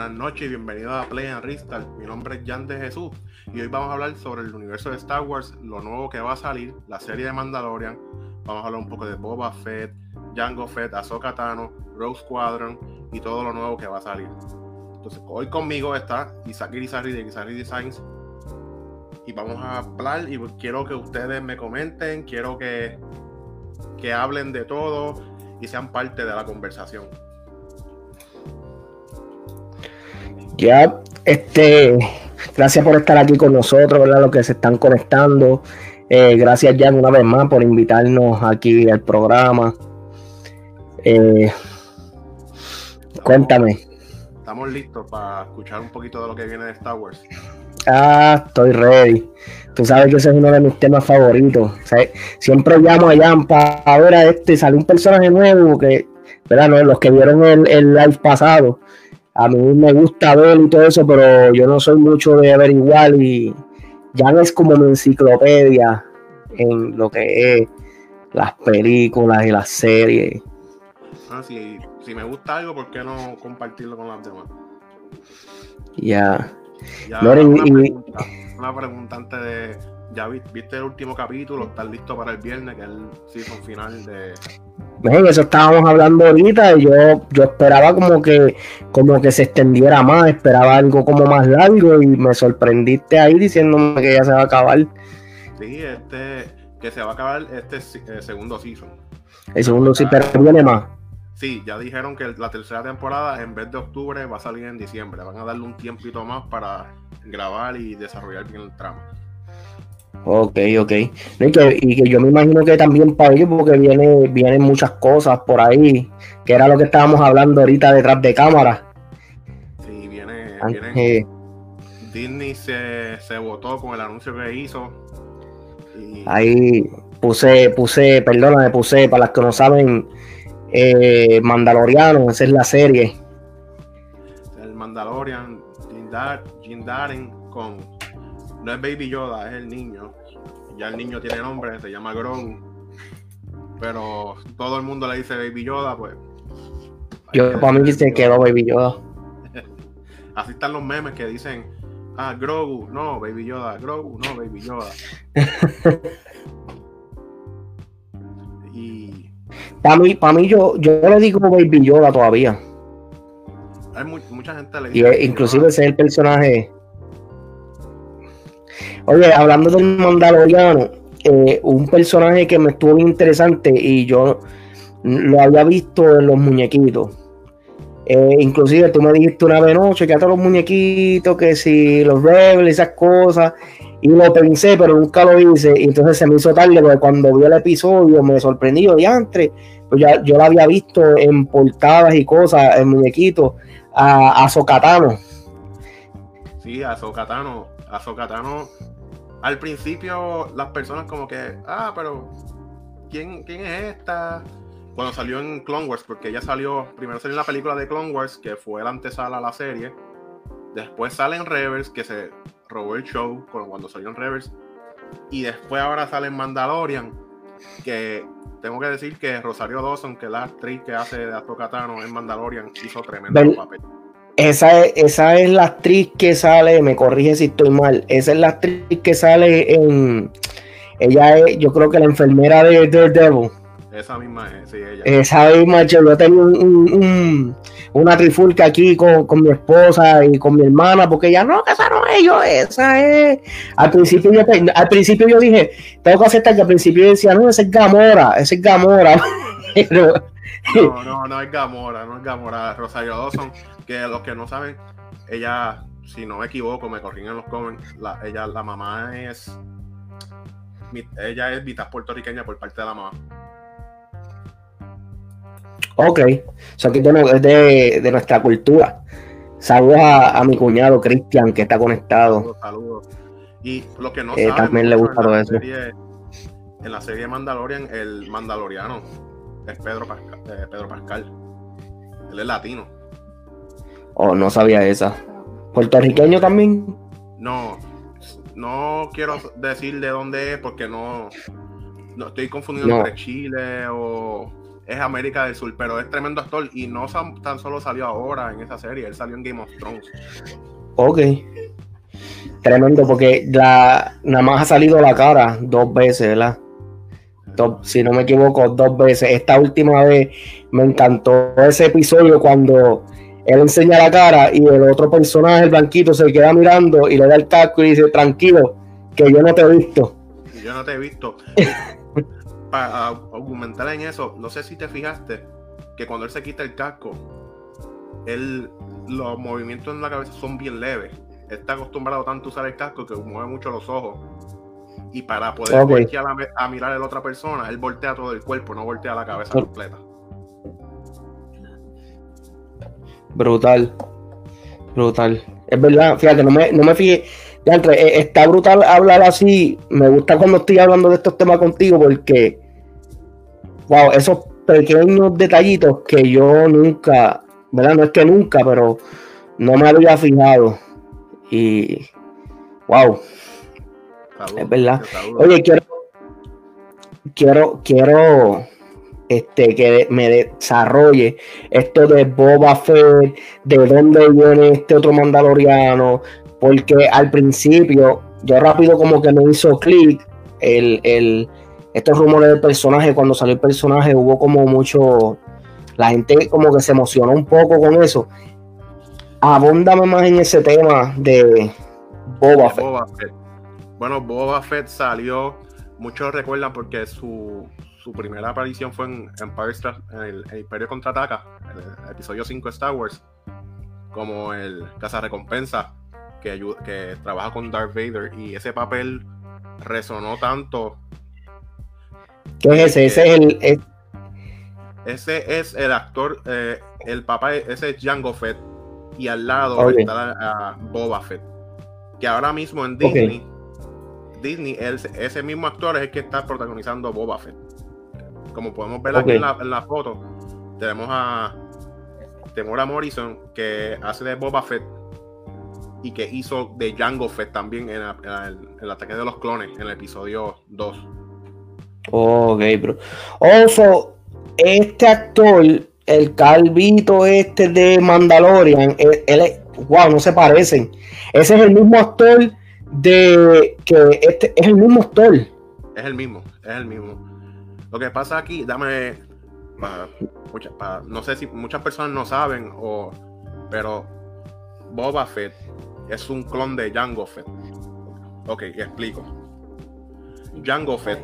Buenas noches y bienvenidos a Play and Restart. Mi nombre es Jan de Jesús y hoy vamos a hablar sobre el universo de Star Wars, lo nuevo que va a salir, la serie de Mandalorian. Vamos a hablar un poco de Boba Fett, Jango Fett, Ahsoka Tano, Rogue Squadron y todo lo nuevo que va a salir. Entonces, hoy conmigo está Isaac Irizarry de Irizarry Designs y vamos a hablar y quiero que ustedes me comenten, quiero que, que hablen de todo y sean parte de la conversación. Ya, este, gracias por estar aquí con nosotros, ¿verdad? Los que se están conectando. Eh, gracias, Jan, una vez más por invitarnos aquí al programa. Eh, cuéntame. Estamos listos para escuchar un poquito de lo que viene de Star Wars. Ah, estoy ready. Tú sabes que ese es uno de mis temas favoritos. siempre llamo a Jan para ver a este, sale un personaje nuevo que, ¿verdad? No, los que vieron el, el live pasado a mí me gusta ver y todo eso, pero yo no soy mucho de averiguar y ya no es como mi enciclopedia en lo que es las películas y las series. Ah, si, me gusta algo, ¿por qué no compartirlo con las demás? Ya. una, pregunta, antes de. ¿Ya viste el último capítulo? ¿Estás listo para el viernes, que es el season final de, eso estábamos hablando ahorita y yo, yo esperaba como que, como que se extendiera más, esperaba algo como más largo y me sorprendiste ahí diciéndome que ya se va a acabar. Sí, este, que se va a acabar este eh, segundo season. El segundo sí, pero viene más. Sí, ya dijeron que la tercera temporada en vez de octubre va a salir en diciembre. Van a darle un tiempito más para grabar y desarrollar bien el tramo. Ok, ok. Y que, yo me imagino que también para ellos, porque viene, vienen muchas cosas por ahí, que era lo que estábamos hablando ahorita detrás de cámara. Sí, viene. viene Disney se, se votó con el anuncio que hizo. Ahí puse, puse, perdóname, puse, para las que no saben, eh, Mandaloriano, esa es la serie. El Mandalorian, Jim Darren con no es Baby Yoda, es el niño. Ya el niño tiene nombre, se llama Grogu. Pero todo el mundo le dice Baby Yoda, pues. Yo para mí se quedó Baby Yoda. Así están los memes que dicen, ah, Grogu, no, Baby Yoda, Grogu, no, Baby Yoda. y para mí, para mí yo, yo le digo Baby Yoda todavía. Hay mucha gente le dice. Y inclusive ese es el personaje Oye, hablando del Mandaloriano, eh, un personaje que me estuvo bien interesante y yo lo había visto en los muñequitos. Eh, inclusive tú me dijiste una vez, no, chequeate los muñequitos, que si los Rebels, esas cosas. Y lo pensé, pero nunca lo hice. Y entonces se me hizo tarde, porque cuando vi el episodio me sorprendió. Diantre, pues ya yo lo había visto en portadas y cosas, en muñequitos, a, a Socatano. Sí, a Socatano. A Socatano al principio las personas como que, ah, pero ¿quién, quién es esta? Cuando salió en Clone Wars, porque ella salió, primero salió en la película de Clone Wars, que fue la antesala a la serie. Después sale en Rebels, que se robó el show cuando salió en Rebels. Y después ahora sale en Mandalorian, que tengo que decir que Rosario Dawson, que es la actriz que hace de Ahsoka en Mandalorian, hizo tremendo papel. Esa es, esa es la actriz que sale, me corrige si estoy mal, esa es la actriz que sale en. Ella es, yo creo que la enfermera de Daredevil. Esa misma es, sí, ella. Esa misma, yo tengo un, una trifulca aquí con, mi esposa y con mi hermana, porque ella no, que esa no es yo, esa es. Al principio yo, al principio yo dije, tengo que aceptar que al principio yo decía, no, ese es Gamora, ese es Gamora. no, no, no es Gamora, no es Gamora, Rosario Dawson que los que no saben, ella, si no me equivoco, me corrigen en los comments, la, ella, la mamá es, ella es mitad puertorriqueña por parte de la mamá. Ok, o sea que es de, de nuestra cultura. Saludos a, mi cuñado Cristian que está conectado. Saludos, Y lo que no eh, también le gusta todo eso. en la serie Mandalorian, el mandaloriano es Pedro eh, Pedro Pascal. Él es latino. Oh, no sabía esa. ¿Puertorriqueño también? No, no quiero decir de dónde es porque no, no estoy confundiendo entre Chile o es América del Sur, pero es tremendo actor y no tan solo salió ahora en esa serie, él salió en Game of Thrones. Ok. Tremendo, porque la, nada más ha salido la cara dos veces, ¿verdad? si no me equivoco, dos veces. Esta última vez me encantó ese episodio cuando él enseña la cara y el otro personaje, el blanquito, se queda mirando y le da el casco y dice, tranquilo, que yo no te he visto. Yo no te he visto. Para aumentar en eso, no sé si te fijaste que cuando él se quita el casco, él, los movimientos en la cabeza son bien leves. Está acostumbrado tanto a usar el casco que mueve mucho los ojos. Y para poder voltear a, mirar a la otra persona, él voltea todo el cuerpo, no voltea la cabeza completa. Brutal. Brutal. Es verdad, fíjate, no me, no me fijé. Eh, está brutal hablar así. Me gusta cuando estoy hablando de estos temas contigo porque, wow, esos pequeños detallitos que yo nunca, ¿verdad? No es que nunca, pero no me había fijado. Y, wow, es verdad. Oye, quiero, quiero, quiero este, que me desarrolle esto de Boba Fett, de dónde viene este otro mandaloriano, porque al principio yo rápido como que me hizo clic el, el, estos rumores del personaje, cuando salió el personaje hubo como mucho, la gente como que se emocionó un poco con eso. Abúndame más en ese tema de Boba, Fett. Bueno, Boba Fett salió, muchos recuerdan porque su, su primera aparición fue en Empire Star, en el, Imperio Contraataca, el, episodio 5 de Star Wars, como el cazarrecompensa que, que trabaja con Darth Vader y ese papel resonó tanto. ¿Qué es ese? Ese es el, Ese es el actor, eh, el papá, ese es Jango Fett y al lado está Boba Fett, que ahora mismo en Disney, Disney, ese mismo actor es el que está protagonizando Boba Fett. Como podemos ver aquí en la, foto, tenemos a Temora Morrison que hace de Boba Fett y que hizo de Jango Fett también en, el, ataque de los clones en el episodio 2. Ok, bro. Also, este actor, el calvito este de Mandalorian, él, él, wow, no se parecen. Ese es el mismo actor de que este es el mismo actor. Es el mismo, es el mismo. Lo que pasa aquí, dame, no sé si muchas personas no saben, o, pero Boba Fett es un clon de Jango Fett. Ok, explico. Jango Fett.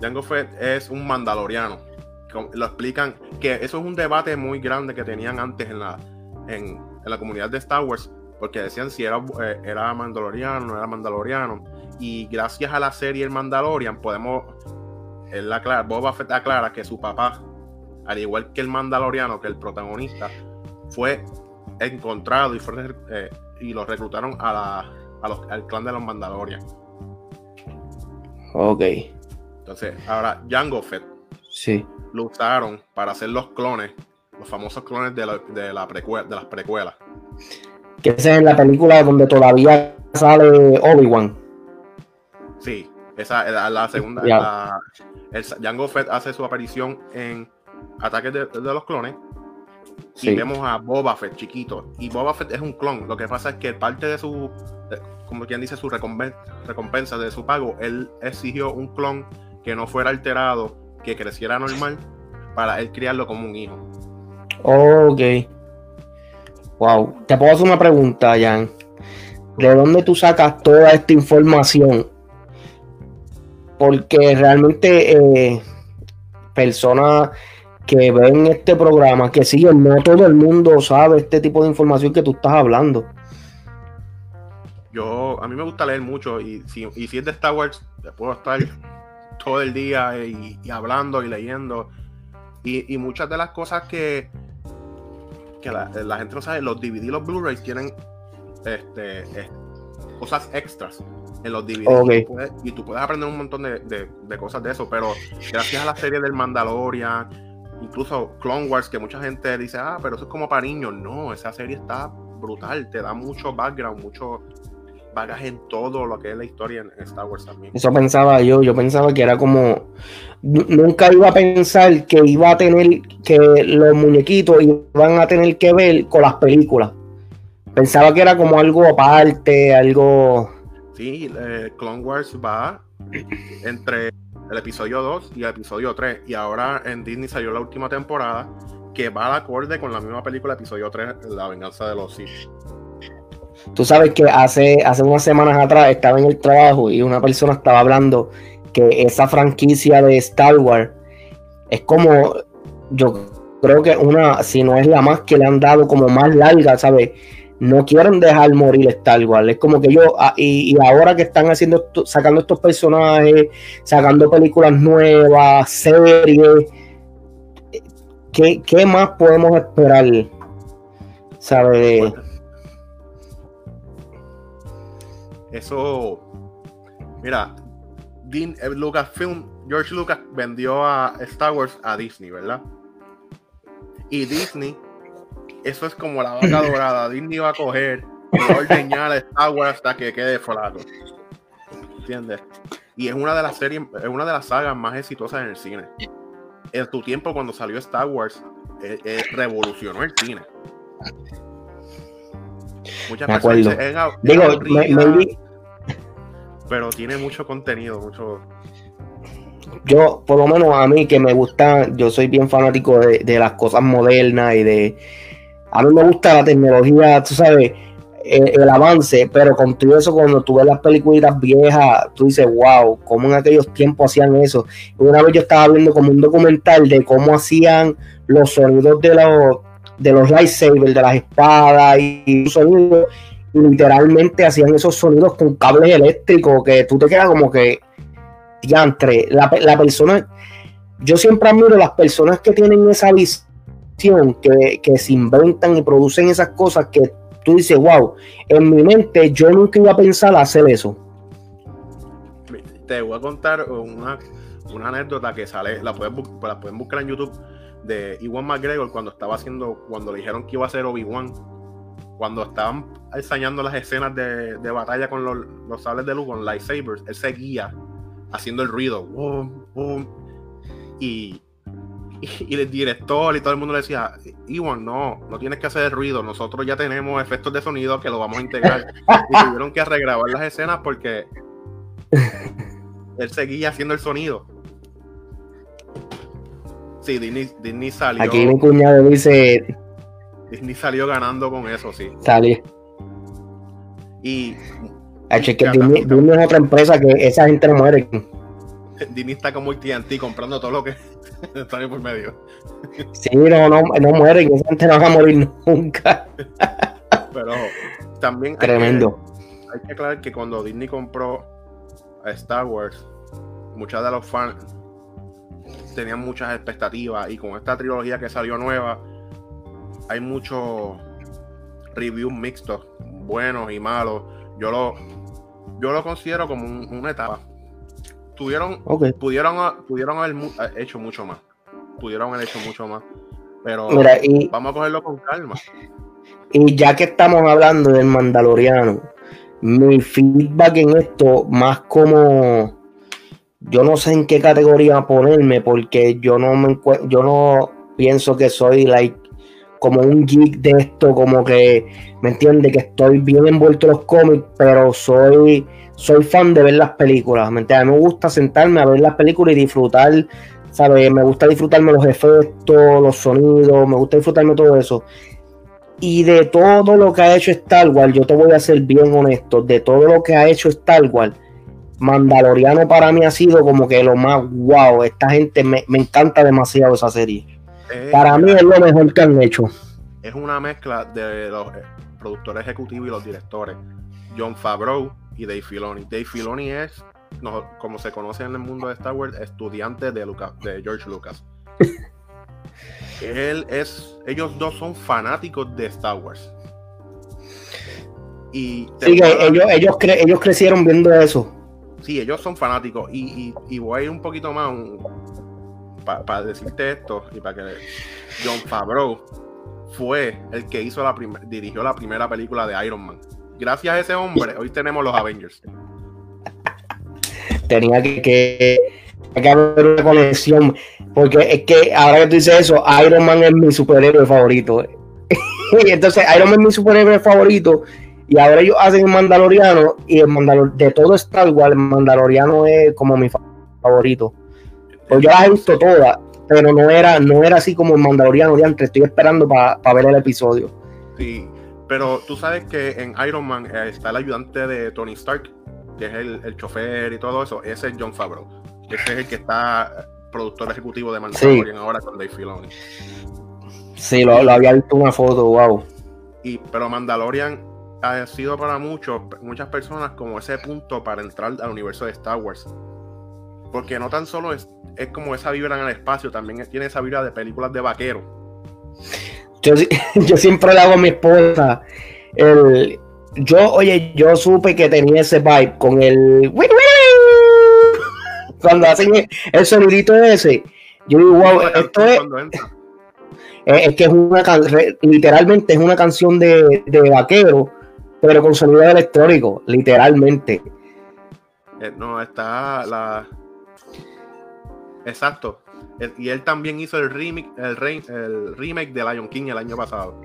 Jango Fett es un mandaloriano. Lo explican que eso es un debate muy grande que tenían antes en la, en, la comunidad de Star Wars, porque decían si era, eh, era mandaloriano, no era mandaloriano. Y gracias a la serie El Mandalorian podemos, él aclara, Boba Fett aclara que su papá, al igual que el Mandaloriano, que el protagonista, fue encontrado y, fue, eh, y lo reclutaron a la, al clan de los Mandalorian. Ok. Entonces, ahora Jango Fett. Sí. Lo usaron para hacer los clones, los famosos clones de, la, de, la de las precuelas. Que esa es la película donde todavía sale Obi-Wan. Sí, esa es la, segunda. el Jango Fett hace su aparición en Ataques de, los Clones. Y vemos a Boba Fett chiquito. Y Boba Fett es un clon. Lo que pasa es que parte de su, como quien dice, su recompensa, de su pago, él exigió un clon que no fuera alterado, que creciera normal, para él criarlo como un hijo. Ok. Wow. Te puedo hacer una pregunta, Jan. ¿De dónde tú sacas toda esta información? Porque realmente eh, personas que ven este programa, que siguen, no todo el mundo sabe este tipo de información que tú estás hablando. Yo, a mí me gusta leer mucho y si, y si es de Star Wars, puedo estar todo el día y, hablando y leyendo. Y, muchas de las cosas que, que la, gente no sabe, los DVD, los Blu-rays tienen este, cosas extras en los DVD. Y, tú puedes, aprender un montón de, de, cosas de eso, pero gracias a la serie del Mandalorian, incluso Clone Wars, que mucha gente dice, ah, pero eso es como para niños. No, esa serie está brutal, te da mucho background, mucho, bagaje en todo lo que es la historia en, Star Wars también. Eso pensaba yo, yo pensaba que era como, nunca iba a pensar que iba a tener, que los muñequitos iban a tener que ver con las películas. Pensaba que era como algo aparte, algo... Sí, eh, Clone Wars va entre el episodio 2 y el episodio 3. Y ahora en Disney salió la última temporada que va al acorde con la misma película, episodio 3, La venganza de los Sith. Tú sabes que hace, hace unas semanas atrás estaba en el trabajo y una persona estaba hablando que esa franquicia de Star Wars es como, yo creo que una, si no es la más que le han dado como más larga, ¿sabes? No quieren dejar morir Star Wars. Es como que yo, ah, y, ahora que están haciendo, sacando estos personajes, sacando películas nuevas, series, ¿qué, qué más podemos esperar? ¿Sabes? Eso, mira, eh, Lucasfilm, George Lucas vendió a Star Wars a Disney, ¿verdad? Y Disney, eso es como la vaca dorada. Disney va a coger y va a ordeñar a Star Wars hasta que quede flaco. ¿Entiendes? Y es una de las series, es una de las sagas más exitosas en el cine. En tu tiempo, cuando salió Star Wars, eh, eh, revolucionó el cine. Muchas Digo, me, pero tiene mucho contenido, mucho. Yo, por lo menos a mí que me gusta, yo soy bien fanático de, las cosas modernas y de. A mí me gusta la tecnología, tú sabes, el, avance, pero con eso, cuando tú ves las películas viejas, tú dices, wow, cómo en aquellos tiempos hacían eso. Una vez yo estaba viendo como un documental de cómo hacían los sonidos de los, de los lightsabers, de las espadas y sonidos literalmente hacían esos sonidos con cables eléctricos que tú te quedas como que, diantre, la, la persona, yo siempre admiro las personas que tienen esa visión, que, que se inventan y producen esas cosas que tú dices, wow, en mi mente yo nunca iba a pensar hacer eso. Te voy a contar una, una anécdota que sale, la pueden, la pueden buscar en YouTube de Iwan McGregor cuando estaba haciendo, cuando le dijeron que iba a ser Obi-Wan cuando estaban enseñando las escenas de, batalla con los, sables de luz, con lightsabers, él seguía haciendo el ruido. y, el director y todo el mundo le decía, Iwan, no, no tienes que hacer el ruido, nosotros ya tenemos efectos de sonido que lo vamos a integrar. y tuvieron que regrabar las escenas porque él seguía haciendo el sonido. Sí, Disney, salió. Aquí mi cuñado dice Disney salió ganando con eso, sí. Salió. Y. que Disney, es otra empresa que esa gente no muere. Disney está como TNT comprando todo lo que está ahí por medio. Sí, no, no, no mueren, esa gente no va a morir nunca. Pero también. Tremendo. Hay que, aclarar que cuando Disney compró a Star Wars, muchos de los fans tenían muchas expectativas y con esta trilogía que salió nueva hay muchos reviews mixtos, buenos y malos. Yo lo, yo lo considero como una etapa. Tuvieron, pudieron, pudieron haber hecho mucho más. Pudieron haber hecho mucho más. Pero vamos a cogerlo con calma. Y ya que estamos hablando del Mandaloriano, mi feedback en esto, más como yo no sé en qué categoría ponerme, porque yo no me yo no pienso que soy like como un geek de esto, como que, ¿me entiende Que estoy bien envuelto en los cómics, pero soy, soy fan de ver las películas, ¿me entiendes? me gusta sentarme a ver las películas y disfrutar, ¿sabes? Me gusta disfrutarme los efectos, los sonidos, me gusta disfrutarme todo eso. Y de todo lo que ha hecho Star Wars, yo te voy a ser bien honesto, de todo lo que ha hecho Star Wars, Mandaloriano para mí ha sido como que lo más wow. Esta gente me, me encanta demasiado esa serie. Para mí es lo mejor que han hecho. Es una mezcla de los eh, productores ejecutivos y los directores. John Favreau y Dave Filoni. Dave Filoni es, como se conoce en el mundo de Star Wars, estudiante de, de George Lucas. Él es, ellos dos son fanáticos de Star Wars. Y ellos, ellos, ellos crecieron viendo eso. Sí, ellos son fanáticos. Y, y, voy a ir un poquito más, para decirte esto y para que John Favreau fue el que hizo la dirigió la primera película de Iron Man. gracias a ese hombre, hoy tenemos los Avengers. Tenía que, que, que haber una conexión. Porque es que ahora que tú dices eso, Iron Man es mi superhéroe favorito. y entonces Iron Man es mi superhéroe favorito. Y ahora ellos hacen el Mandaloriano. Y el Mandalor de todo Star Wars, el Mandaloriano es como mi favorito. Pues yo las he visto todas, pero no era, no era así como el Mandaloriano de antes. Estoy esperando para ver el episodio. Sí, pero tú sabes que en Iron Man eh, está el ayudante de Tony Stark, que es el, el chofer y todo eso. Ese es John Favreau. Ese es el que está productor ejecutivo de Mandalorian ahora con Dave Filoni. Sí, lo, lo, había visto una foto, wow. Y, pero Mandalorian ha sido para muchos, muchas personas como ese punto para entrar al universo de Star Wars. Porque no tan solo es, es como esa vibra en el espacio, también tiene esa vibra de películas de vaquero. Yo, yo siempre le hago a mi esposa el, yo, oye, yo supe que tenía ese vibe con el cuando hacen el sonidito ese, yo digo, wow, esto es. Es que es una literalmente es una canción de, de vaquero, pero con sonido electrónico, literalmente. Eh, no, está la. Exacto. Y él también hizo el remake, el, el remake de Lion King el año pasado.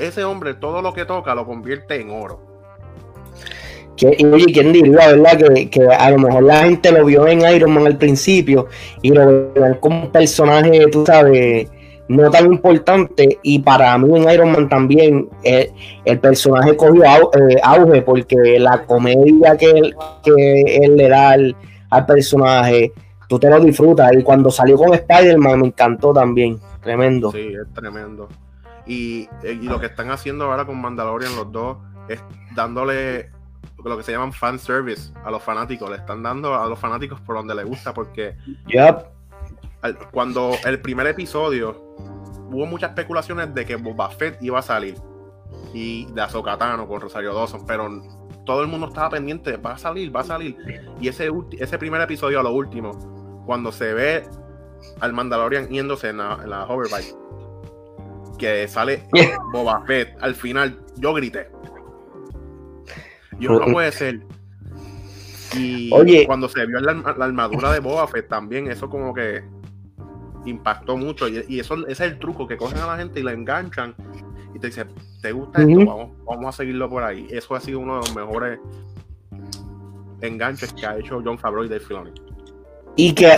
ese hombre, todo lo que toca lo convierte en oro y oye, ¿quién diría, verdad? Que, a lo mejor la gente lo vio en Iron Man al principio y lo vio como un personaje, tú sabes, no tan importante. Y para mí en Iron Man también eh, el, personaje cogió eh, auge porque la comedia que él, que él le da al, personaje, tú te lo disfrutas. Y cuando salió con Spider-Man me encantó también. Tremendo. Sí, es tremendo. Y, y lo que están haciendo ahora con Mandalorian los dos es dándole lo que se llaman fan service a los fanáticos. Le están dando a los fanáticos por donde les gusta porque cuando el primer episodio hubo muchas especulaciones de que Boba Fett iba a salir y de Azokatano con Rosario Dawson, pero todo el mundo estaba pendiente, va a salir, va a salir. Y ese, ese primer episodio a lo último, cuando se ve al Mandalorian yéndose en la, en la hoverbike, que sale Boba Fett al final, yo grité. Yo no puede ser. Y Oye. cuando se vio la, armadura de Boba Fett también, eso como que impactó mucho. Y, eso ese es el truco, que cogen a la gente y la enganchan y te dicen, ¿te gusta esto? Vamos, a seguirlo por ahí. Eso ha sido uno de los mejores enganches que ha hecho John Favreau y Dave Filoni. Y que,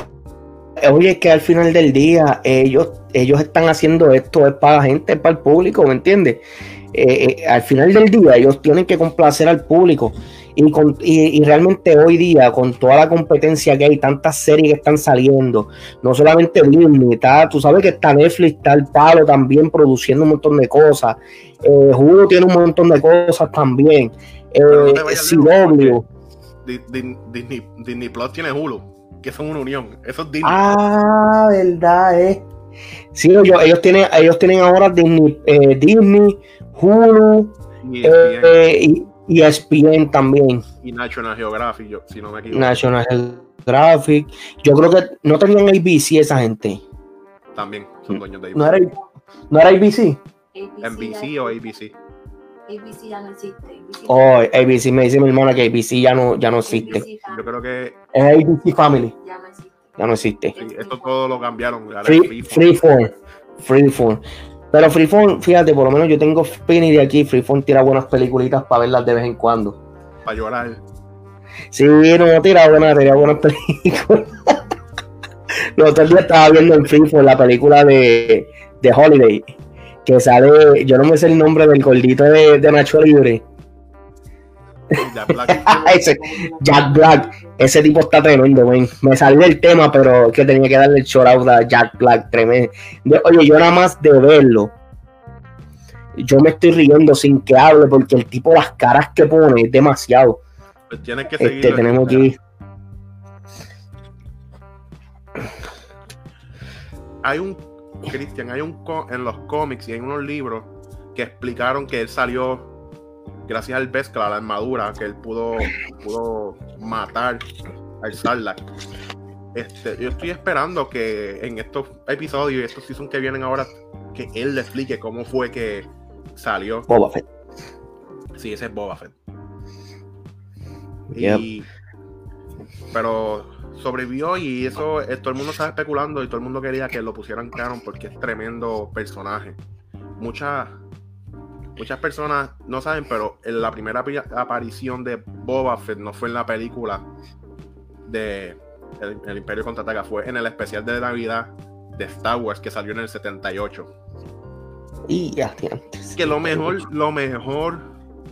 oye, que al final del día ellos, ellos están haciendo esto, es para la gente, es para el público, ¿me entiendes? Eh, eh, al final del día ellos tienen que complacer al público. Y, con, y, realmente hoy día, con toda la competencia que hay, tantas series que están saliendo, no solamente Disney, está, tú sabes que está Netflix, está el palo también produciendo un montón de cosas. Eh, Hulu tiene un montón de cosas también. Eh, CW. Disney, Disney, Plus tiene Hulu, que son una unión. Eso es Disney. Ah, verdad, eh. Sí, ellos, ellos, tienen, ellos tienen ahora Disney, eh, Disney Hulu y ESPN. Eh, y, ESPN también. Y National Geographic, yo, si no me equivoco. National Geographic. Yo creo que no tenían ABC esa gente. También son dueños de ABC. ¿No era, ¿no era ABC? NBC o ABC? ABC ya no existe. oh, ABC me dice mi hermana que ABC ya no, ya no existe. Yo creo que es ABC Family. Ya no existe. Ya no existe. Sí, esto todo lo cambiaron. Free, Freeform. Freeform. Pero Freeform, fíjate, por lo menos yo tengo Spinny de aquí. Freeform tira buenas peliculitas para verlas de vez en cuando. Para llorar. Sí, no, tira buenas, tira buenas películas. Los otros días estaba viendo en Freeform la película de, de Holiday. Que sale, yo no me sé el nombre del gordito de, de Nacho Libre. Jack Black. ese, Jack Black, ese tipo está tremendo, Me salió el tema, pero que tenía que darle el shout out a Jack Black, tremendo. oye, yo nada más de verlo, yo me estoy riendo sin que hable, porque el tipo, las caras que pone es demasiado. Pues tienes que seguir. Este, tenemos que Hay un, Cristian, hay un en los cómics y hay unos libros que explicaron que él salió gracias al Beskar, a la armadura, que él pudo, pudo matar al Sarlacc. Este, yo estoy esperando que en estos episodios y estos seasons que vienen ahora, que él le explique cómo fue que salió. Boba Fett. Sí, ese es Boba Fett. Yep. Y, pero sobrevivió y eso eh, todo el mundo estaba especulando y todo el mundo quería que lo pusieran canon porque es tremendo personaje. Muchas muchas personas no saben, pero en la primera aparición de Boba Fett no fue en la película de El, el Imperio Contraataca, fue en el especial de Navidad de Star Wars que salió en el 78. Y ya. Que lo mejor, lo mejor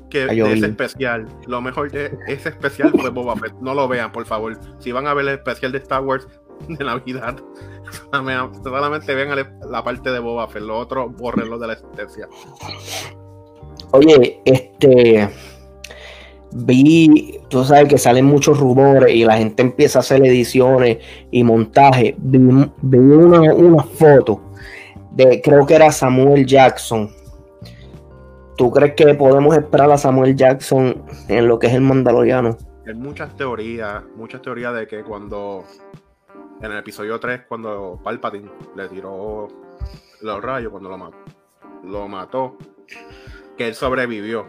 que de ese especial, lo mejor de ese especial fue Boba Fett. No lo vean, por favor. Si van a ver el especial de Star Wars de Navidad, solamente solamente vean la parte de Boba Fett. Lo otro, bórrenlo de la existencia. Oye, este. Vi, tú sabes que salen muchos rumores y la gente empieza a hacer ediciones y montaje. Vi, vi una, una foto de, creo que era Samuel Jackson. ¿Tú crees que podemos esperar a Samuel Jackson en lo que es el Mandaloriano? Hay muchas teorías, muchas teorías de que cuando en el episodio 3, cuando Palpatine le tiró los rayos, cuando lo mató, lo mató, que él sobrevivió.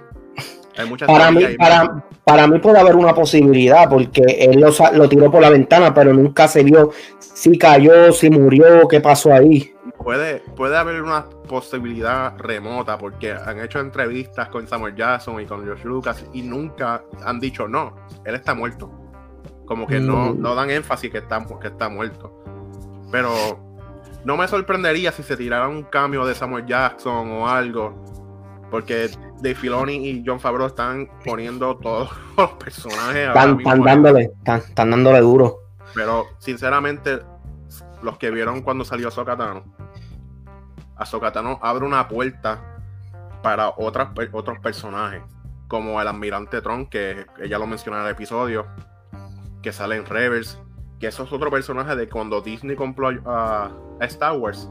Hay muchas Para mí, para, para mí puede haber una posibilidad, porque él lo tiró por la ventana, pero nunca se vio si cayó, si murió, qué pasó ahí. Puede, puede haber una posibilidad remota porque han hecho entrevistas con Samuel Jackson y con George Lucas y nunca han dicho no, él está muerto. Como que no, Mm. no dan énfasis que está, que está muerto. Pero no me sorprendería si se tirara un cambio de Samuel Jackson o algo. Porque Dave Filoni y John Favreau están poniendo todos los personajes. Están, dándole, están, están dándole duro. pero sinceramente, los que vieron cuando salió Ahsoka Tano, Ahsoka Tano abre una puerta para otras, otros personajes, como el Almirante Tron, que ella lo menciona en el episodio, que sale en Rebels, que eso es otro personaje de cuando Disney compró a a Star Wars.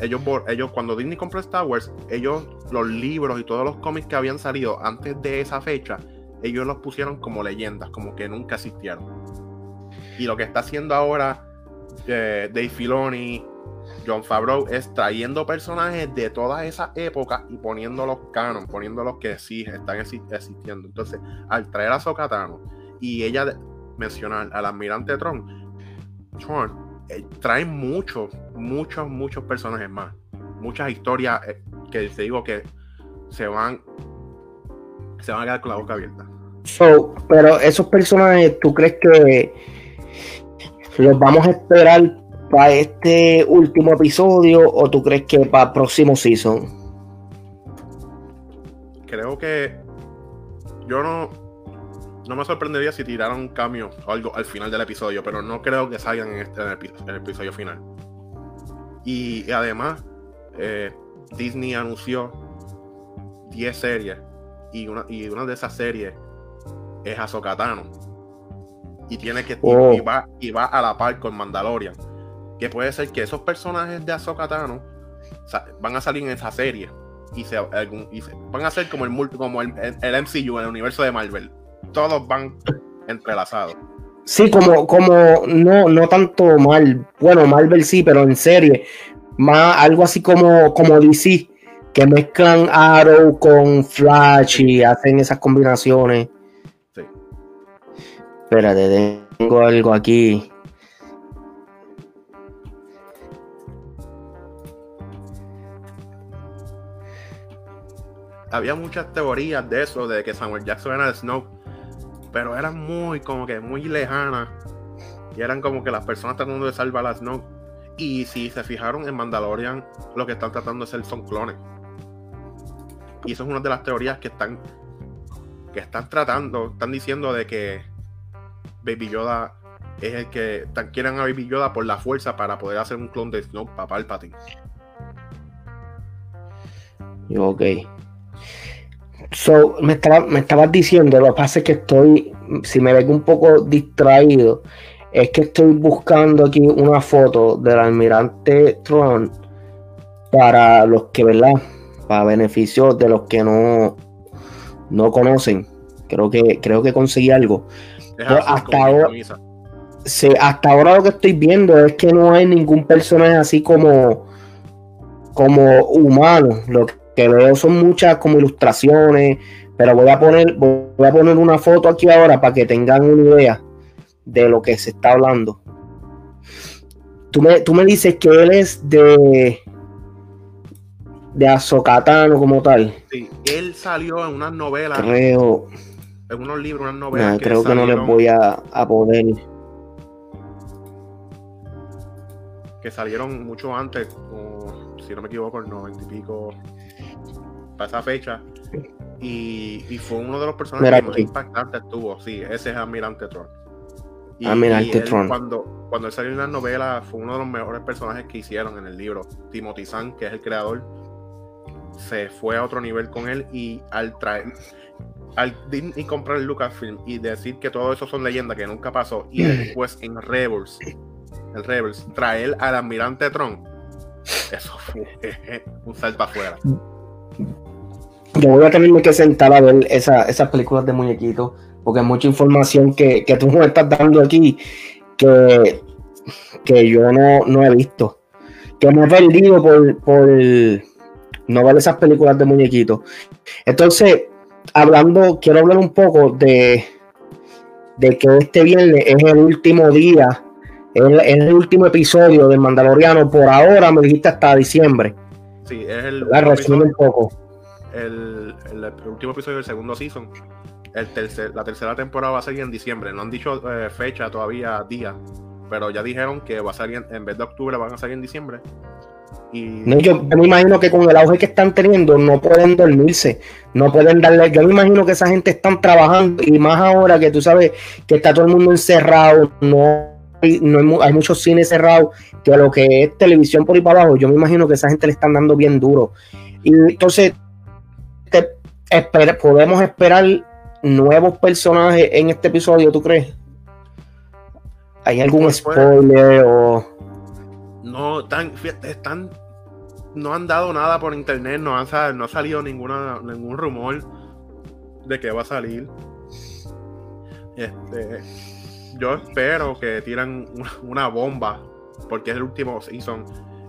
Ellos, ellos, cuando Disney compró Star Wars, ellos, los libros y todos los cómics que habían salido antes de esa fecha, ellos los pusieron como leyendas, como que nunca existieron. Y lo que está haciendo ahora eh, Dave Filoni, John Favreau, es trayendo personajes de todas esas épocas y poniéndolos canon, poniéndolos que sí están exi- existiendo. Entonces, al traer a Sokatano y ella mencionar al almirante Tron, Tron eh, trae muchos, muchos, muchos personajes más. Muchas historias eh, que te digo que se van, se van a quedar con la boca abierta. So, pero esos personajes, ¿tú crees que los vamos a esperar para este último episodio o tú crees que para el próximo season? creo que yo no no me sorprendería si tiraran un cambio o algo al final del episodio, pero no creo que salgan en, este, en el, episodio final. Y, además, eh, Disney anunció 10 series y una, y una de esas series es Ahsoka Tano. Y tiene que Oh. y, va, y va a la par con Mandalorian. Que puede ser que esos personajes de Ahsoka Tano van a salir en esa serie y se, algún- y se- van a ser como el como el, el- MCU, el universo de Marvel. Todos van entrelazados. Sí, como, como no, no tanto mal, bueno, Marvel sí, pero en serie, más algo así como, como DC, que mezclan Arrow con Flash y hacen esas combinaciones. Espérate, tengo algo aquí. Había muchas teorías de eso, de que Samuel Jackson era Snoke, pero eran muy, como que muy lejanas. Y eran como que las personas tratando de salvar a Snoke. Y si se fijaron en Mandalorian, lo que están tratando de hacer son clones. Y eso es una de las teorías que están que están tratando, están diciendo de que Baby Yoda es el que están, quieren a Baby Yoda por la fuerza para poder hacer un clon de Snoke para Palpatine. Ok. So, me, estaba, estabas diciendo, lo que pasa es que estoy, si me veo un poco distraído, es que estoy buscando aquí una foto del almirante Tron para los que, ¿verdad? Para beneficio de los que no, no conocen. Creo que, creo que conseguí algo. Hasta ahora-. Sí, hasta ahora lo que estoy viendo es que no hay ningún personaje así como, como humano. Lo que veo son muchas como ilustraciones, pero voy a poner, voy a poner una foto aquí ahora para que tengan una idea de lo que se está hablando. Tú me, tú me dices que él es de de Azokatano como tal. Sí, él salió en unas novelas. Creo. En unos libros, unas novelas. que creo que no les voy a, a poder. Que salieron mucho antes, si no me equivoco, el noventa y pico. Para esa fecha. Y, y fue uno de los personajes más impactantes estuvo. Sí, ese es Almirante Tron. Y, Almirante Tron. Cuando, cuando él salió en las novelas, fue uno de los mejores personajes que hicieron en el libro. Timothy Zahn, que es el creador, se fue a otro nivel con él y al traer al y comprar el Lucasfilm y decir que todo eso son leyendas que nunca pasó y después en Rebels el Rebels traer al almirante Tron eso fue un salto afuera yo voy a tenerme que sentar a ver esas películas de muñequitos porque hay mucha información que, que tú me estás dando aquí que, que yo no, no he visto que me he perdido por, por no vale esas películas de muñequitos. Entonces, hablando, quiero hablar un poco de, de que este viernes es el último día, es el, último episodio de Mandaloriano. Por ahora me dijiste hasta diciembre. Sí, es el. La un poco. El, último episodio del segundo season. El tercer, la tercera temporada va a salir en diciembre. No han dicho eh, fecha todavía, día. Pero ya dijeron que va a salir en vez de octubre, van a salir en diciembre. No, yo, me imagino que con el auge que están teniendo no pueden dormirse, no pueden darle. Yo me imagino que esa gente están trabajando y más ahora que tú sabes que está todo el mundo encerrado, no hay, no hay, muchos cines cerrados, que lo que es televisión por ahí para abajo, yo me imagino que esa gente le están dando bien duro. Y entonces, podemos esperar nuevos personajes en este episodio, ¿tú crees? ¿Hay algún pues, pues, spoiler o.? No están, están no han dado nada por internet, no, han, no ha salido ninguna, ningún rumor de que va a salir. Este, yo espero que tiran una, bomba, porque es el último season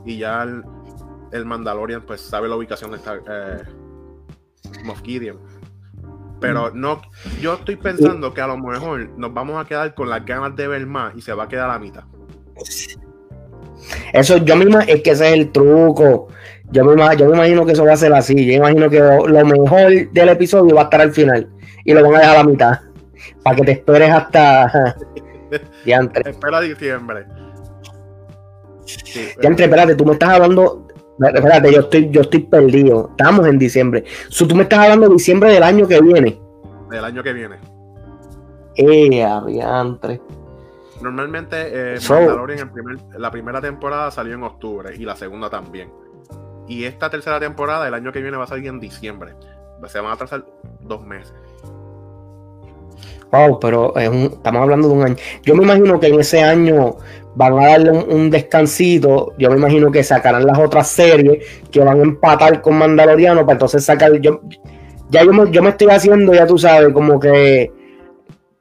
y ya el, Mandalorian pues sabe la ubicación de esta eh, Moff Pero mm. no, yo estoy pensando que a lo mejor nos vamos a quedar con las ganas de ver más y se va a quedar a la mitad. Eso yo mismo es que ese es el truco. Yo me, yo me imagino que eso va a ser así. Yo imagino que lo, mejor del episodio va a estar al final y lo van a dejar a la mitad para que te esperes hasta diantre. Espera diciembre. Sí, diantre, espérate, tú me estás hablando. Espérate, yo estoy, yo estoy perdido. Estamos en diciembre. tú me estás hablando de diciembre del año que viene. Del año que viene. Eh, adiantre. Normalmente eh, Mandalorian en la primera temporada salió en octubre y la segunda también. Y esta tercera temporada el año que viene va a salir en diciembre. Se van a atrasar dos meses. Wow, pero estamos hablando de un año. Yo me imagino que en ese año van a darle un, descansito. Yo me imagino que sacarán las otras series que van a empatar con Mandaloriano para entonces sacar. Yo, ya yo yo me estoy haciendo, ya tú sabes, como que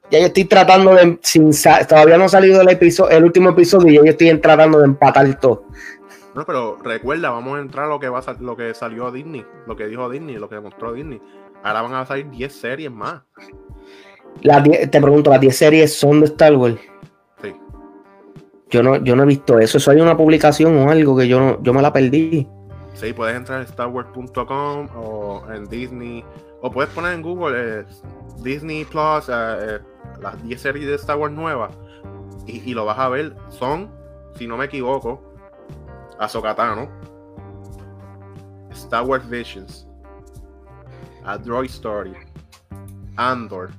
ya yo estoy tratando de, sin, todavía no ha salido el, episodio, el último episodio y yo estoy tratando de empatar todo. No, pero recuerda, vamos a entrar a lo que va a lo que salió Disney, lo que dijo Disney, lo que demostró Disney. Ahora van a salir 10 series más. te pregunto, ¿las 10 series son de Star Wars? Sí. Yo no, yo no he visto eso. ¿Eso hay una publicación o algo que yo, no, yo me la perdí? Sí, puedes entrar en starwars.com o en Disney. O puedes poner en Google eh, Disney Plus, eh, eh, las 10 series de Star Wars nuevas y, lo vas a ver, son, si no me equivoco, Azokatano, Star Wars Visions, A Droid Story, Andor,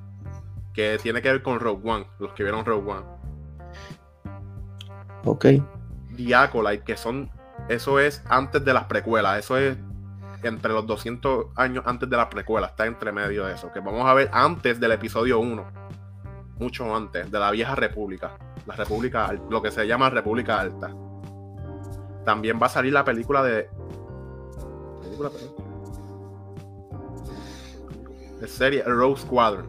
que tiene que ver con Rogue One, los que vieron Rogue One. Ok. The que son, eso es antes de las precuelas, eso es entre los 200 años antes de las precuelas, está entre medio de eso, que vamos a ver antes del episodio 1 mucho antes, de la vieja república, la república, lo que se llama República Alta. También va a salir la película de... Película, de serie Rose Squadron.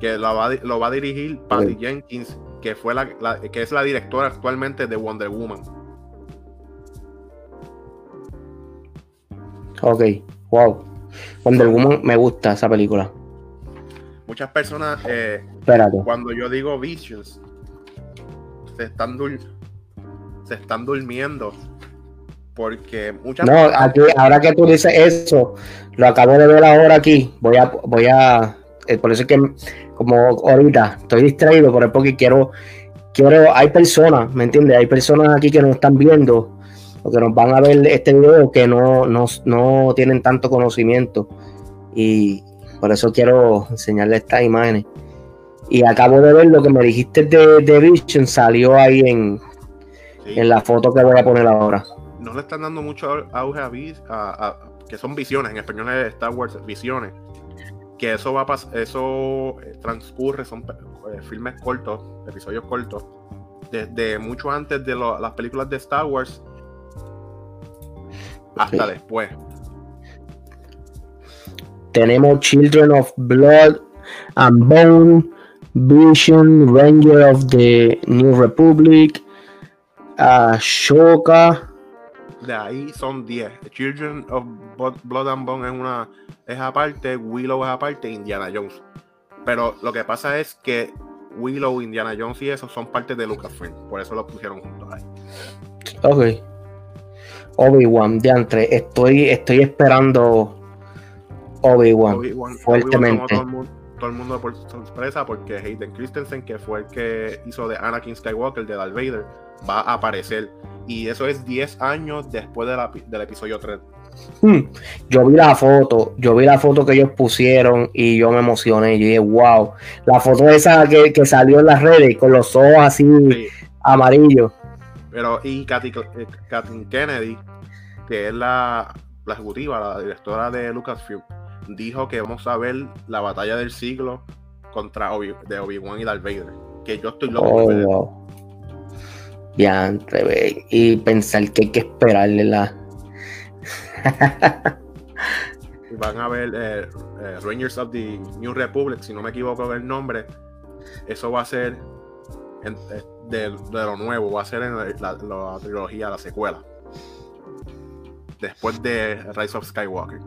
Que lo va, lo va a dirigir Patty Jenkins, que, fue la, que es la directora actualmente de Wonder Woman. Ok, wow. Wonder Woman me gusta esa película. Muchas personas, eh, cuando yo digo Visions, se están, dur- se están durmiendo. Porque muchas No, aquí, ahora que tú dices eso, lo acabo de ver ahora aquí. Voy a, voy a, eh, por eso es que como ahorita estoy distraído, pero es porque quiero, quiero, hay personas, ¿me entiendes? Hay personas aquí que nos están viendo o que nos van a ver este video que no, no, no tienen tanto conocimiento y por eso quiero enseñarles estas imágenes. Y acabo de ver lo que me dijiste de, de Vision, salió ahí en, Sí. en la foto que voy a poner ahora. no le están dando mucho auge a, a- a- que son visiones, en español es Star Wars, visiones. Que eso va a eso eh, transcurre, son eh, filmes cortos, episodios cortos, desde mucho antes de lo- las películas de Star Wars hasta después. Tenemos Children of Blood and Bone, Vision, Ranger of the New Republic, Ashoka. De ahí son 10. Children of Blood and Bone es una es aparte, Willow es aparte, Indiana Jones. Pero lo que pasa es que Willow, Indiana Jones y eso son parte de Lucasfilm, por eso lo pusieron juntos ahí. Ok. Obi-Wan, diantre, estoy, estoy esperando Obi-Wan. Obi-Wan- fuertemente. Obi-Wan tomó todo, el mundo, todo el mundo por sorpresa porque Hayden Christensen, que fue el que hizo de Anakin Skywalker, de Darth Vader, va a aparecer. Y eso es 10 años después de la- del episodio 3. Hmm, Yo vi la foto, yo vi la foto que ellos pusieron y yo me emocioné. Yo dije, wow, la foto esa que, que salió en las redes con los ojos así Sí. amarillos. Pero, y Katy- eh, Kathleen Kennedy, que es la, la ejecutiva, la directora de Lucasfilm, dijo que vamos a ver la batalla del siglo contra Obi, de Obi-Wan y Darth Vader. Que yo estoy loco por Oh, ver. wow. Y pensar que hay que esperarle la. Van a ver eh, eh, Rangers of the New Republic, si no me equivoco el nombre. Eso va a ser en- eh, de, de lo nuevo, va a ser en la, la trilogía, la secuela. Después de Rise of Skywalker.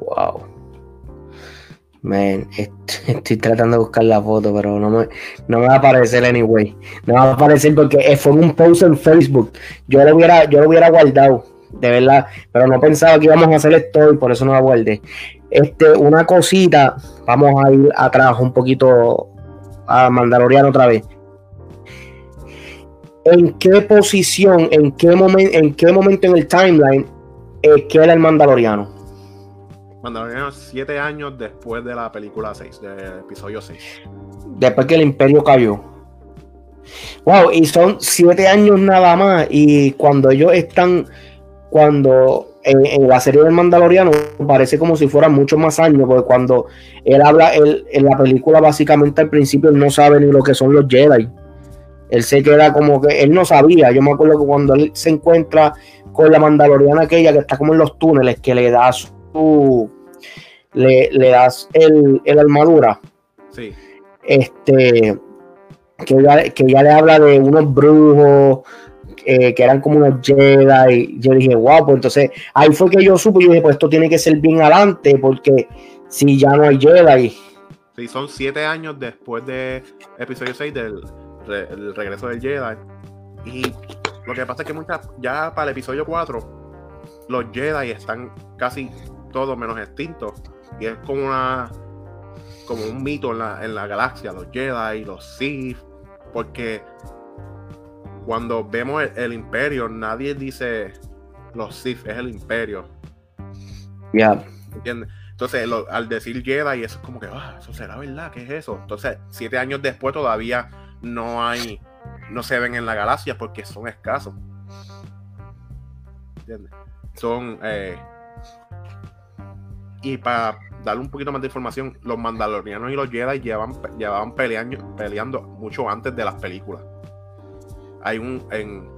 Wow. Man, est- estoy tratando de buscar la foto, pero no me, no me va a aparecer anyway. No va a aparecer porque eh, fue un post en Facebook. Yo lo hubiera, yo lo hubiera guardado, de verdad, pero no pensaba que íbamos a hacer esto y por eso no la guardé. Este, una cosita, vamos a ir atrás un poquito a Mandaloriano otra vez. ¿En qué posición, en qué momento, en qué momento en el timeline eh, queda el Mandaloriano? Mandaloriano siete años después de la película 6, del episodio 6. después que el imperio cayó. Wow, y son siete años nada más. Y cuando ellos están, cuando en, en la serie del Mandaloriano, parece como si fueran muchos más años, porque cuando él habla, él, en la película básicamente al principio él no sabe ni lo que son los Jedi. Él se queda como que él no sabía. Yo me acuerdo que cuando él se encuentra con la Mandaloriana aquella que está como en los túneles, que le da su. Le, le das el, el armadura. Sí, este que ella, que ella le habla de unos brujos eh, que eran como unos Jedi. Yo dije wow pues entonces ahí fue que yo supe yo dije pues esto tiene que ser bien adelante porque si ya no hay Jedi sí, son siete años después de episodio 6 del re- el regreso del Jedi. Y lo que pasa es que muchas, ya para el episodio 4, los Jedi están casi todos menos extintos. Y es como una como un mito en la, en la galaxia, los Jedi, los Sith, porque cuando vemos el, el imperio, nadie dice los Sith, es el imperio. ya ¿Entiendes? Entonces, lo- al decir Jedi, eso es como que, ah, eso será verdad, ¿qué es eso? Entonces, siete años después todavía no hay, no se ven en la galaxia porque son escasos. ¿Entiendes? Son, eh, y para darle un poquito más de información, los mandalorianos y los Jedi llevan, llevaban peleando, peleando mucho antes de las películas. Hay un, en,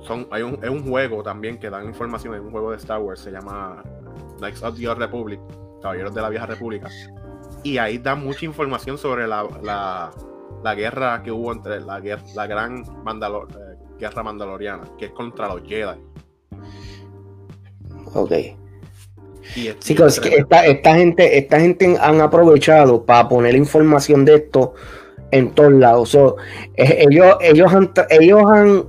son, hay un, es un juego también que dan información, es un juego de Star Wars, se llama Knights of the Republic, Caballeros de la Vieja República. Y ahí da mucha información sobre la, la, la guerra que hubo entre la, la gran Mandalor- eh, guerra mandaloriana, que es contra los Jedi. Ok. Sí, esta, esta gente, esta gente han aprovechado para poner información de esto en todos lados. So, eh, ellos, ellos han, ellos han,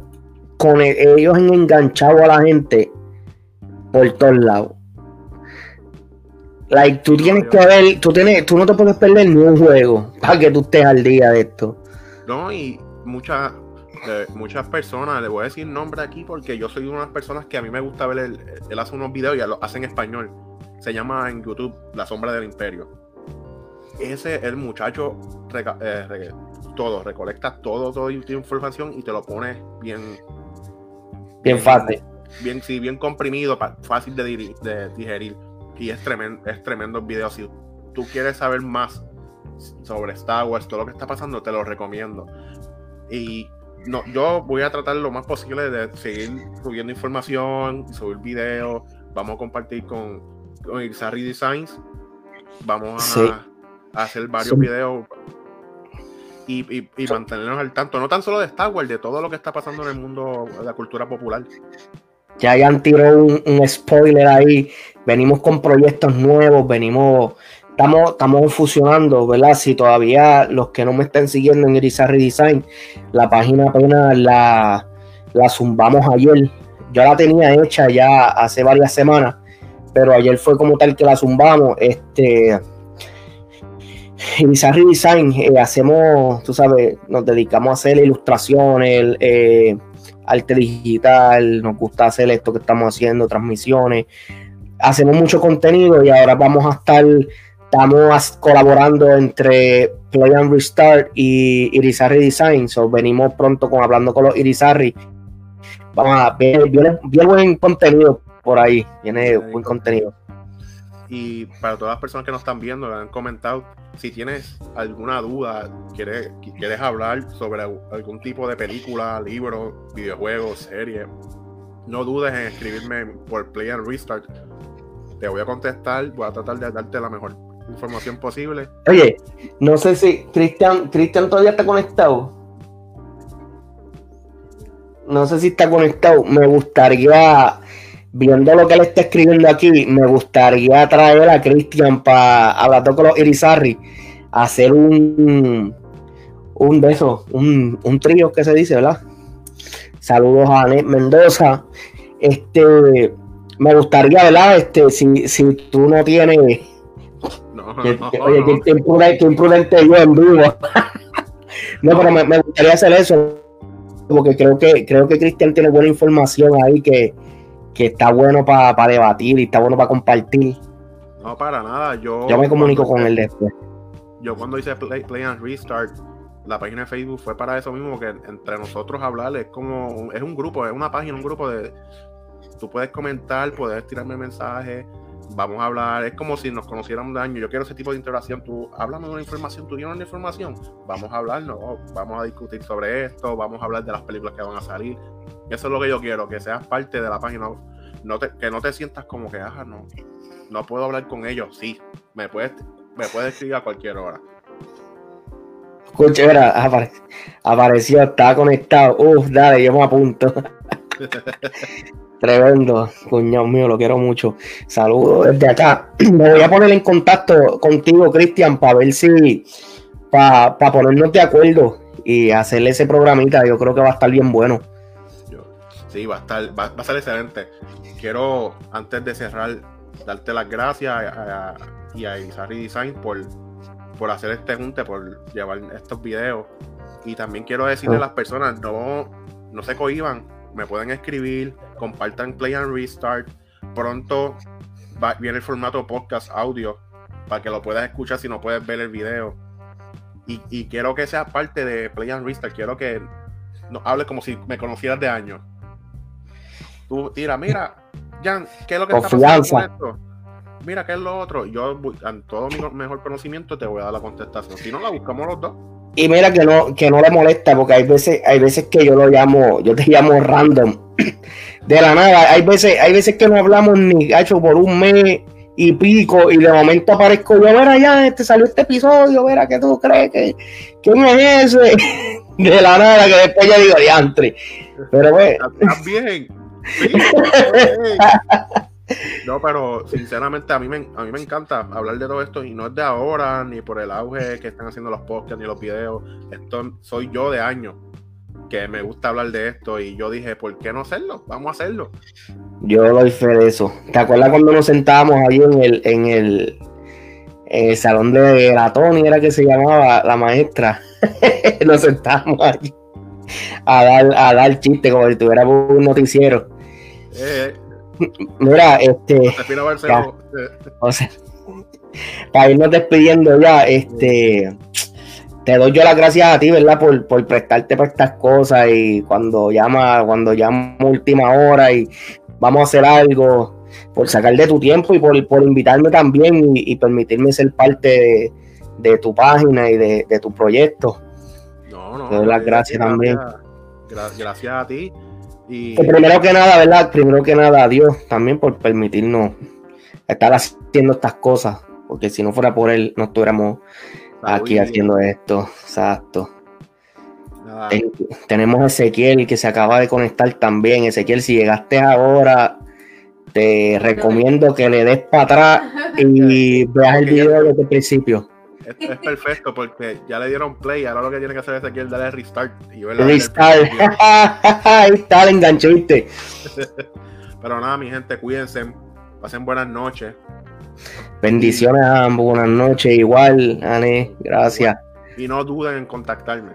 con ellos han enganchado a la gente por todos lados. Like, tú tienes que ver, tú tienes, tú no te puedes perder ni un juego para que tú estés al día de esto. No, y muchas eh, muchas personas, le voy a decir nombre aquí porque yo soy una de las personas que a mí me gusta ver, él, él hace unos videos y lo hace en español. Se llama en YouTube La Sombra del Imperio. Ese, el muchacho, reca- eh, re- todo, recolecta todo, toda información y te lo pone bien, Bien fácil. bien, sí, bien comprimido, fácil de digerir. Y es tremendo, es tremendo el video. Si tú quieres saber más sobre Star Wars, todo lo que está pasando, te lo recomiendo. Y no, yo voy a tratar lo más posible de seguir subiendo información, subir videos. Vamos a compartir con, con Designs. Vamos a, Sí. a hacer varios Sí. videos y, y- y mantenernos al tanto, no tan solo de Star Wars, de todo lo que está pasando en el mundo de la cultura popular. Ya hayan tirado un, un spoiler ahí. Venimos con proyectos nuevos, venimos, estamos, estamos fusionando, ¿verdad? Si todavía los que no me estén siguiendo en Irizarry Design, la página apenas la, la zumbamos ayer. Yo la tenía hecha ya hace varias semanas, pero ayer fue como tal que la zumbamos. Este Irizarry Design, eh, hacemos, tú sabes, nos dedicamos a hacer ilustraciones, eh, arte digital, nos gusta hacer esto que estamos haciendo, transmisiones, hacemos mucho contenido y ahora vamos a estar, estamos colaborando entre Play and Restart y Irizarry Design, so venimos pronto con hablando con los Irizarry, vamos a viene, viene bien buen contenido por ahí, viene buen contenido. Y para todas las personas que nos están viendo, que han comentado, si tienes alguna duda, quieres, quieres hablar sobre algún tipo de película, libro, videojuego, serie, no dudes en escribirme por Play and Restart. Te voy a contestar, voy a tratar de darte la mejor información posible. Oye, no sé si Cristian, Cristian todavía está conectado. No sé si está conectado. Me gustaría, viendo lo que él está escribiendo aquí, me gustaría traer a Cristian para hablar con los Irizarry, hacer un un de esos, un, un trío que se dice, ¿verdad? Saludos a Anet Mendoza. Este, me gustaría, ¿verdad? Este, si, si tú no tienes que- no, que- oye, qué- qué imprudente, qué imprudente yo en vivo. no, pero me, me gustaría hacer eso. Porque creo que creo que Cristian tiene buena información ahí que, que está bueno para debatir y está bueno para compartir. No, para nada. Yo, Yo me comunico con él después. Yo cuando hice Play, Play and Restart, la página de Facebook fue para eso mismo, que entre nosotros hablar es como, es un grupo, es una página, un grupo de, tú puedes comentar, puedes tirarme mensajes, vamos a hablar, es como si nos conociéramos de años, yo quiero ese tipo de interacción, tú háblame de una información, tú tienes una información, vamos a hablar, no, vamos a discutir sobre esto, vamos a hablar de las películas que van a salir, eso es lo que yo quiero, que seas parte de la página, no te, que no te sientas como que, ah, no, no puedo hablar con ellos, sí, me puedes, me puedes escribir a cualquier hora. Escucha, mira, apare- apareció, estaba conectado. Uf, dale, yo me apunto. Tremendo, cuñado mío, lo quiero mucho. Saludos desde acá. Me voy a poner en contacto contigo, Cristian, para ver si, para ponernos de acuerdo y hacerle ese programita. Yo creo que va a estar bien bueno. Sí, va a estar, va, va a ser excelente. Quiero, antes de cerrar, darte las gracias a, a- y a Isari Design por, por hacer este junte, por llevar estos videos. Y también quiero decirle a las personas, no, no se cohiban, me pueden escribir, compartan Play and Restart. Pronto va- viene el formato podcast audio para que lo puedas escuchar si no puedes ver el video. Y, y quiero que seas parte de Play and Restart. Quiero que no hables como si me conocieras de años. Tú tira, mira, Jan, ¿qué es lo que está pasando Confianza. con esto? Mira, ¿qué es lo otro? Yo, en todo mi mejor conocimiento, te voy a dar la contestación. Si no, la buscamos los dos. Y mira que no, que no le molesta, porque hay veces, hay veces que yo lo llamo, yo te llamo random. De la nada, hay veces, hay veces que no hablamos ni gacho por un mes y pico, y de momento aparezco yo, mira ya, este salió este episodio, mira, ¿qué tú crees? que ¿Quién es ese? De la nada, que después yo digo, diantre. Pero pues, ¿Estás bien? Sí, ok. No, pero sinceramente a mí, me, a mí me encanta hablar de todo esto y no es de ahora, ni por el auge que están haciendo los podcasts ni los videos. Esto soy yo de años que me gusta hablar de esto y yo dije, ¿por qué no hacerlo? Vamos a hacerlo. Yo doy fe de eso. ¿Te acuerdas cuando nos sentábamos ahí en el, en el, en el salón de la Tony, era que se llamaba la maestra? nos sentábamos ahí a dar, a dar chiste como si tuviéramos un noticiero. Eh, Mira, este. Barceló, eh, O sea, para irnos despidiendo ya, este, te doy yo las gracias a ti, ¿verdad? Por, por prestarte para estas cosas y cuando llama, cuando llama última hora y vamos a hacer algo, por sacar de tu tiempo y por, por invitarme también y, y permitirme ser parte de, de tu página y de, de tu proyecto. no, no. Te doy las gracias también. gra- gracias a ti. Y Que primero que nada, ¿verdad? Primero que nada, a Dios también por permitirnos estar haciendo estas cosas, porque si no fuera por él, no estuviéramos aquí Saúl, haciendo esto. Exacto. Ten- tenemos a Ezequiel que se acaba de conectar también. Ezequiel, si llegaste ahora, te recomiendo que le des para atrás y veas el video desde el principio. Es, es perfecto porque ya le dieron play. Ahora lo que tiene que hacer es aquí el darle restart. Y Restart. Ahí está, le. Pero nada, mi gente, cuídense. Pasen buenas noches. Bendiciones a ambos, buenas noches. Igual, Ane, gracias. Y no duden en contactarme.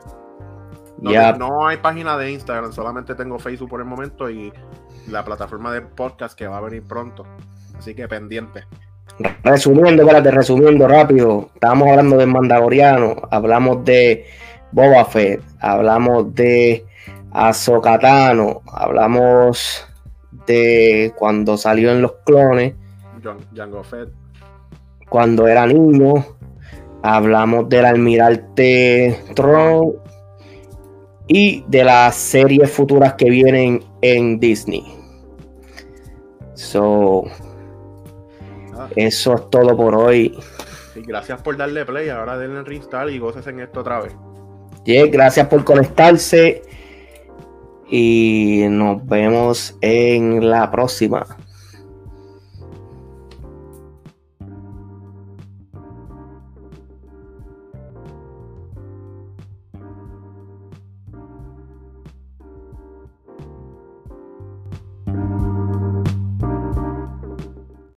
No, no hay página de Instagram, solamente tengo Facebook por el momento y la plataforma de podcast que va a venir pronto. Así que pendiente. Resumiendo, espérate, resumiendo rápido. Estábamos hablando de Mandaloriano, hablamos de Boba Fett, hablamos de Azokatano, hablamos de cuando salió en los clones, Django Fett. cuando era niño, hablamos del almirante Tron y de las series futuras que vienen en Disney. So, Eso es todo por hoy. y gracias por darle play. Ahora denle restart y goces en esto otra vez. Yes, gracias por conectarse y nos vemos en la próxima.